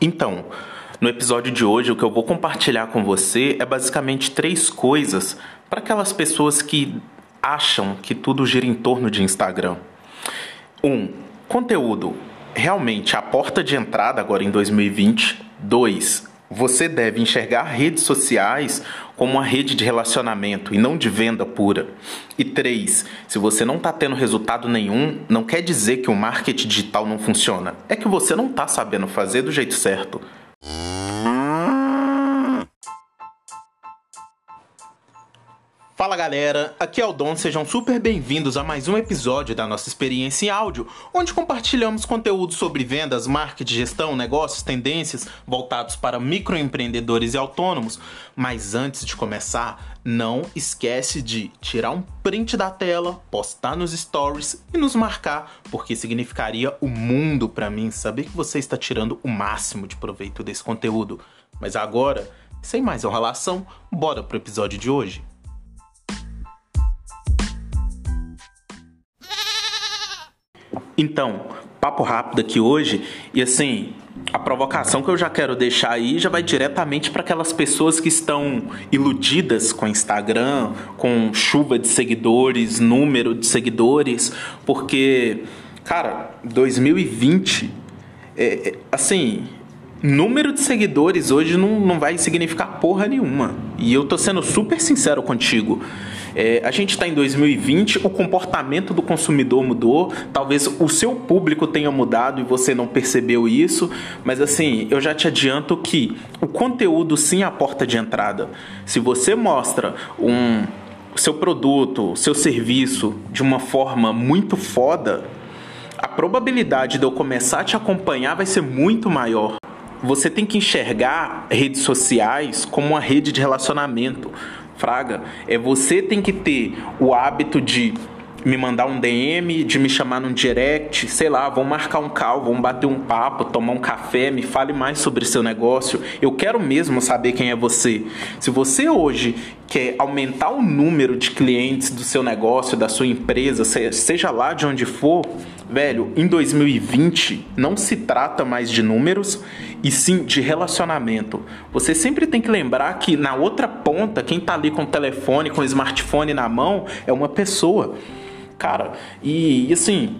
Então, no episódio de hoje, o que eu vou compartilhar com você é basicamente três coisas para aquelas pessoas que acham que tudo gira em torno de Instagram. Um, conteúdo realmente a porta de entrada agora em 2020. Dois, você deve enxergar redes sociais como uma rede de relacionamento e não de venda pura. E três, se você não está tendo resultado nenhum, não quer dizer que o marketing digital não funciona. É que você não está sabendo fazer do jeito certo. Galera, aqui é o Dom, sejam super bem-vindos a mais um episódio da nossa experiência em áudio, onde compartilhamos conteúdo sobre vendas, marketing, gestão, negócios, tendências voltados para microempreendedores e autônomos. Mas antes de começar, não esquece de tirar um print da tela, postar nos stories e nos marcar, porque significaria o mundo para mim saber que você está tirando o máximo de proveito desse conteúdo. Mas agora, sem mais enrolação, bora pro episódio de hoje. Então, papo rápido aqui hoje e assim, a provocação que eu já quero deixar aí já vai diretamente para aquelas pessoas que estão iludidas com Instagram, com chuva de seguidores, número de seguidores, porque, cara, 2020, é, é, assim, número de seguidores hoje não, não vai significar porra nenhuma. E eu tô sendo super sincero contigo. É, a gente está em 2020, o comportamento do consumidor mudou, talvez o seu público tenha mudado e você não percebeu isso, mas assim, eu já te adianto que o conteúdo sim é a porta de entrada. Se você mostra um seu produto, seu serviço de uma forma muito foda, a probabilidade de eu começar a te acompanhar vai ser muito maior. Você tem que enxergar redes sociais como uma rede de relacionamento. Fraga, é você tem que ter o hábito de me mandar um DM, de me chamar num direct, sei lá, vamos marcar um call, vamos bater um papo, tomar um café, me fale mais sobre seu negócio. Eu quero mesmo saber quem é você. Se você hoje quer aumentar o número de clientes do seu negócio, da sua empresa, seja lá de onde for, velho, em 2020 não se trata mais de números e sim de relacionamento. Você sempre tem que lembrar que na outra ponta, quem está ali com o telefone, com o smartphone na mão, é uma pessoa. Cara, e, e assim,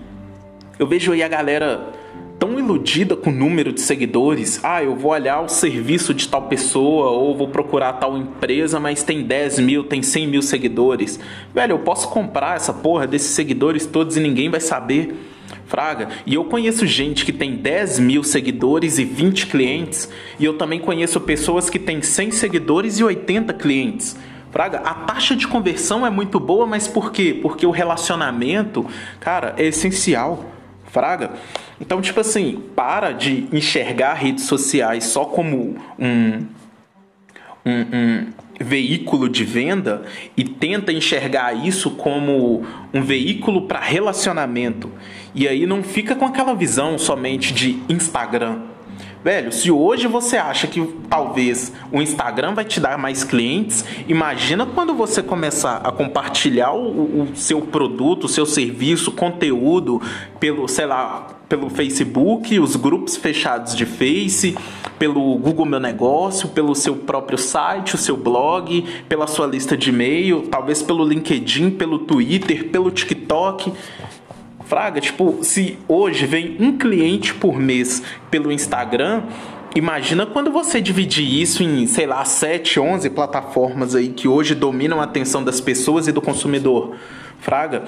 eu vejo aí a galera tão iludida com o número de seguidores. Ah, eu vou olhar o serviço de tal pessoa ou vou procurar tal empresa, mas tem 10 mil, tem 100 mil seguidores. Velho, eu posso comprar essa porra desses seguidores todos e ninguém vai saber. Fraga. E eu conheço gente que tem 10 mil seguidores e 20 clientes. E eu também conheço pessoas que têm 100 seguidores e 80 clientes. Fraga, a taxa de conversão é muito boa, mas por quê? Porque o relacionamento, cara, é essencial. Fraga. Então, tipo assim, para de enxergar redes sociais só como um, um, um veículo de venda e tenta enxergar isso como um veículo para relacionamento. E aí não fica com aquela visão somente de Instagram Velho, se hoje você acha que talvez o Instagram vai te dar mais clientes, imagina quando você começar a compartilhar o, o seu produto, o seu serviço, conteúdo pelo, sei lá, pelo Facebook, os grupos fechados de Face, pelo Google Meu Negócio, pelo seu próprio site, o seu blog, pela sua lista de e-mail, talvez pelo LinkedIn, pelo Twitter, pelo TikTok. Fraga, tipo, se hoje vem um cliente por mês pelo Instagram, imagina quando você dividir isso em, sei lá, 7, 11 plataformas aí que hoje dominam a atenção das pessoas e do consumidor. Fraga,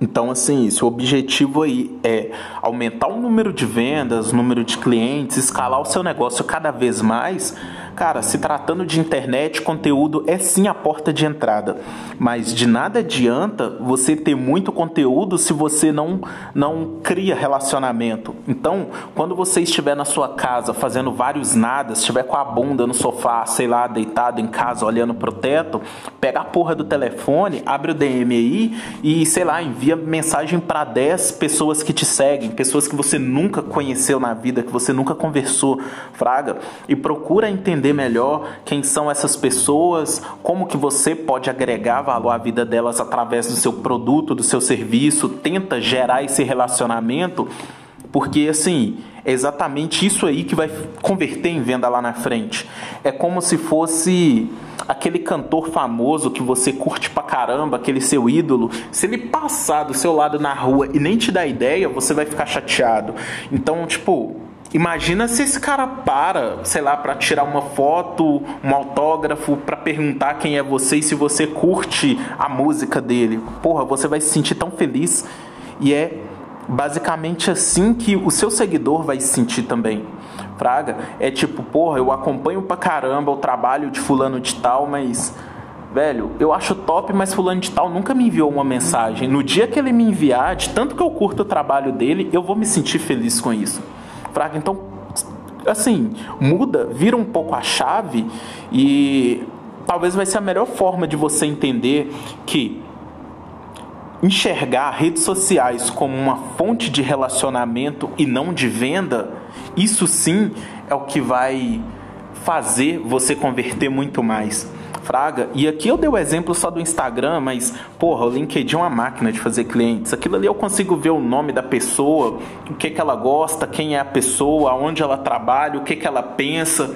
então, assim, se o objetivo aí é aumentar o número de vendas, o número de clientes, escalar o seu negócio cada vez mais, Cara, se tratando de internet, conteúdo é sim a porta de entrada, mas de nada adianta você ter muito conteúdo se você não não cria relacionamento. Então, quando você estiver na sua casa fazendo vários nadas, estiver com a bunda no sofá, sei lá, deitado em casa olhando pro teto, pega a porra do telefone, abre o DM aí e, sei lá, envia mensagem para 10 pessoas que te seguem, pessoas que você nunca conheceu na vida, que você nunca conversou, fraga, e procura entender entender melhor quem são essas pessoas, como que você pode agregar valor à vida delas através do seu produto, do seu serviço, tenta gerar esse relacionamento Porque assim, é exatamente isso aí que vai converter em venda lá na frente. É como se fosse aquele cantor famoso que você curte pra caramba, aquele seu ídolo. Se ele passar do seu lado na rua e nem te dá ideia, você vai ficar chateado. Então, tipo, Imagina se esse cara para, sei lá, para tirar uma foto, um autógrafo, para perguntar quem é você e se você curte a música dele. Porra, você vai se sentir tão feliz. E é basicamente assim que o seu seguidor vai se sentir também. Fraga, é tipo, porra, eu acompanho pra caramba o trabalho de fulano de tal, mas velho, eu acho top, mas fulano de tal nunca me enviou uma mensagem. No dia que ele me enviar, de tanto que eu curto o trabalho dele, eu vou me sentir feliz com isso. Fraga, então assim, muda, vira um pouco a chave e talvez vai ser a melhor forma de você entender que enxergar redes sociais como uma fonte de relacionamento e não de venda, isso sim é o que vai fazer você converter muito mais. Fraga, e aqui eu dei o exemplo só do Instagram, mas porra, o LinkedIn é uma máquina de fazer clientes. Aquilo ali eu consigo ver o nome da pessoa, o que, que ela gosta, quem é a pessoa, onde ela trabalha, o que, que ela pensa.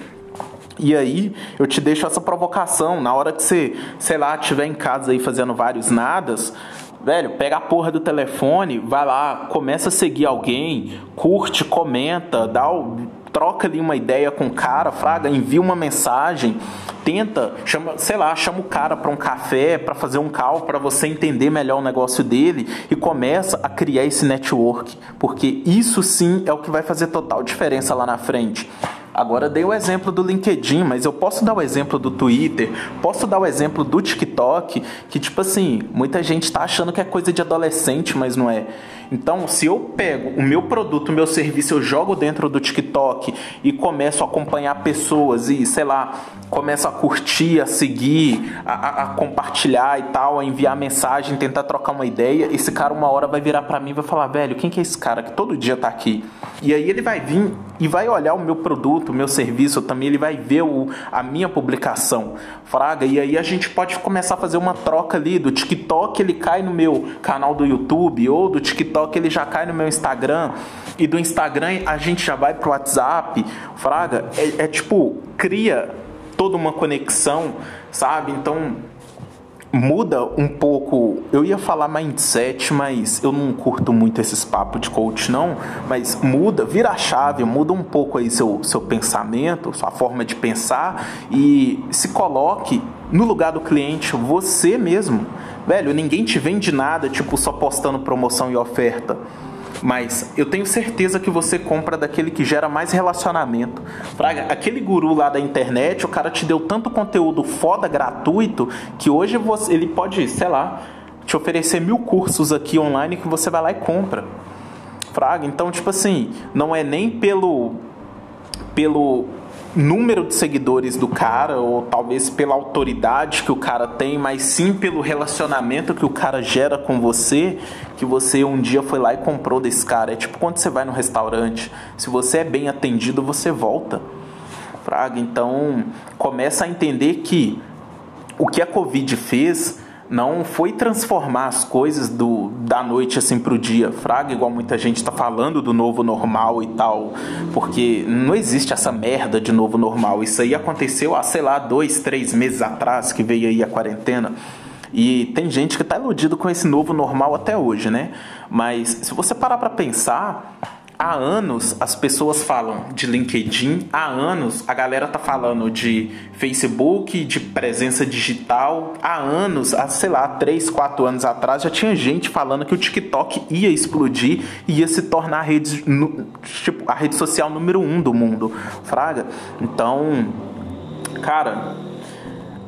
E aí, eu te deixo essa provocação. Na hora que você, sei lá, estiver em casa aí fazendo vários nadas, Velho, pega a porra do telefone, vai lá, começa a seguir alguém, curte, comenta, dá o, troca ali uma ideia com o cara, fraga, envia uma mensagem, tenta, chama, sei lá, chama o cara para um café, para fazer um call, para você entender melhor o negócio dele e começa a criar esse network, porque isso sim é o que vai fazer total diferença lá na frente. Agora dei o exemplo do LinkedIn, mas eu posso dar o exemplo do Twitter, posso dar o exemplo do TikTok, que tipo assim, muita gente está achando que é coisa de adolescente, mas não é. Então, se eu pego o meu produto, o meu serviço, eu jogo dentro do TikTok e começo a acompanhar pessoas e, sei lá, começo a curtir, a seguir, a, a, compartilhar e tal, a enviar mensagem, tentar trocar uma ideia, esse cara uma hora vai virar para mim e vai falar, velho, quem que é esse cara que todo dia tá aqui? E aí ele vai vir e vai olhar o meu produto, o meu serviço também, ele vai ver o, a minha publicação, fraga, e aí a gente pode começar a fazer uma troca ali, do TikTok ele cai no meu canal do YouTube, ou do TikTok TikTok ele já cai no meu Instagram e do Instagram a gente já vai pro WhatsApp, fraga, é, é tipo cria toda uma conexão, sabe? Então muda um pouco. Eu ia falar mindset, mas eu não curto muito esses papos de coach, não. Mas muda, vira a chave, muda um pouco aí seu, seu pensamento, sua forma de pensar e se coloque no lugar do cliente, você mesmo. Velho, ninguém te vende nada, tipo, só postando promoção e oferta. Mas eu tenho certeza que você compra daquele que gera mais relacionamento. Fraga, aquele guru lá da internet, o cara te deu tanto conteúdo foda, gratuito, que hoje você, ele pode, sei lá, te oferecer mil cursos aqui online que você vai lá e compra. Fraga, então, tipo assim, não é nem pelo pelo número de seguidores do cara, ou talvez pela autoridade que o cara tem, mas sim pelo relacionamento que o cara gera com você, que você um dia foi lá e comprou desse cara. É tipo quando você vai no restaurante, se você é bem atendido, você volta. Fraga, então começa a entender que o que a Covid fez não foi transformar as coisas do, da noite assim para o dia, fraga, igual muita gente está falando do novo normal e tal, porque não existe essa merda de novo normal. Isso aí aconteceu há, sei lá, dois, três meses atrás que veio aí a quarentena. E tem gente que está iludido com esse novo normal até hoje, né? Mas se você parar para pensar, há anos as pessoas falam de LinkedIn, há anos a galera tá falando de Facebook, de presença digital. Há anos, há, sei lá, 3, 4 anos atrás, já tinha gente falando que o TikTok ia explodir e ia se tornar a rede, tipo, a rede social número um do mundo. Fraga? Então, cara,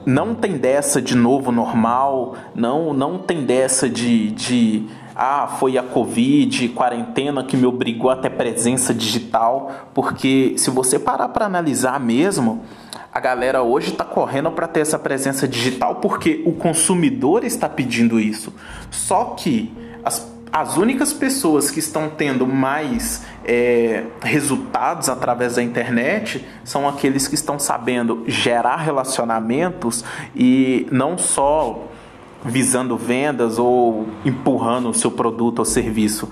não tem dessa de novo normal, não, não tem dessa de, de ah, foi a Covid, quarentena que me obrigou a ter presença digital, porque se você parar para analisar mesmo, a galera hoje está correndo para ter essa presença digital porque o consumidor está pedindo isso. Só que as, as únicas pessoas que estão tendo mais é, resultados através da internet são aqueles que estão sabendo gerar relacionamentos e não só visando vendas ou empurrando o seu produto ou serviço.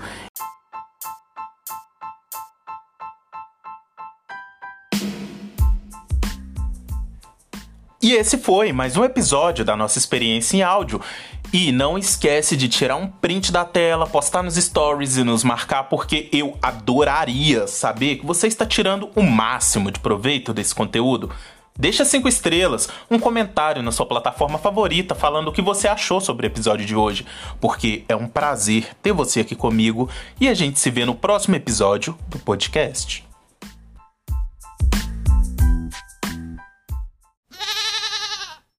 E esse foi mais um episódio da nossa experiência em áudio. E não esquece de tirar um print da tela, postar nos stories e nos marcar, porque eu adoraria saber que você está tirando o máximo de proveito desse conteúdo. Deixa cinco estrelas, um comentário na sua plataforma favorita falando o que você achou sobre o episódio de hoje, porque é um prazer ter você aqui comigo e a gente se vê no próximo episódio do podcast.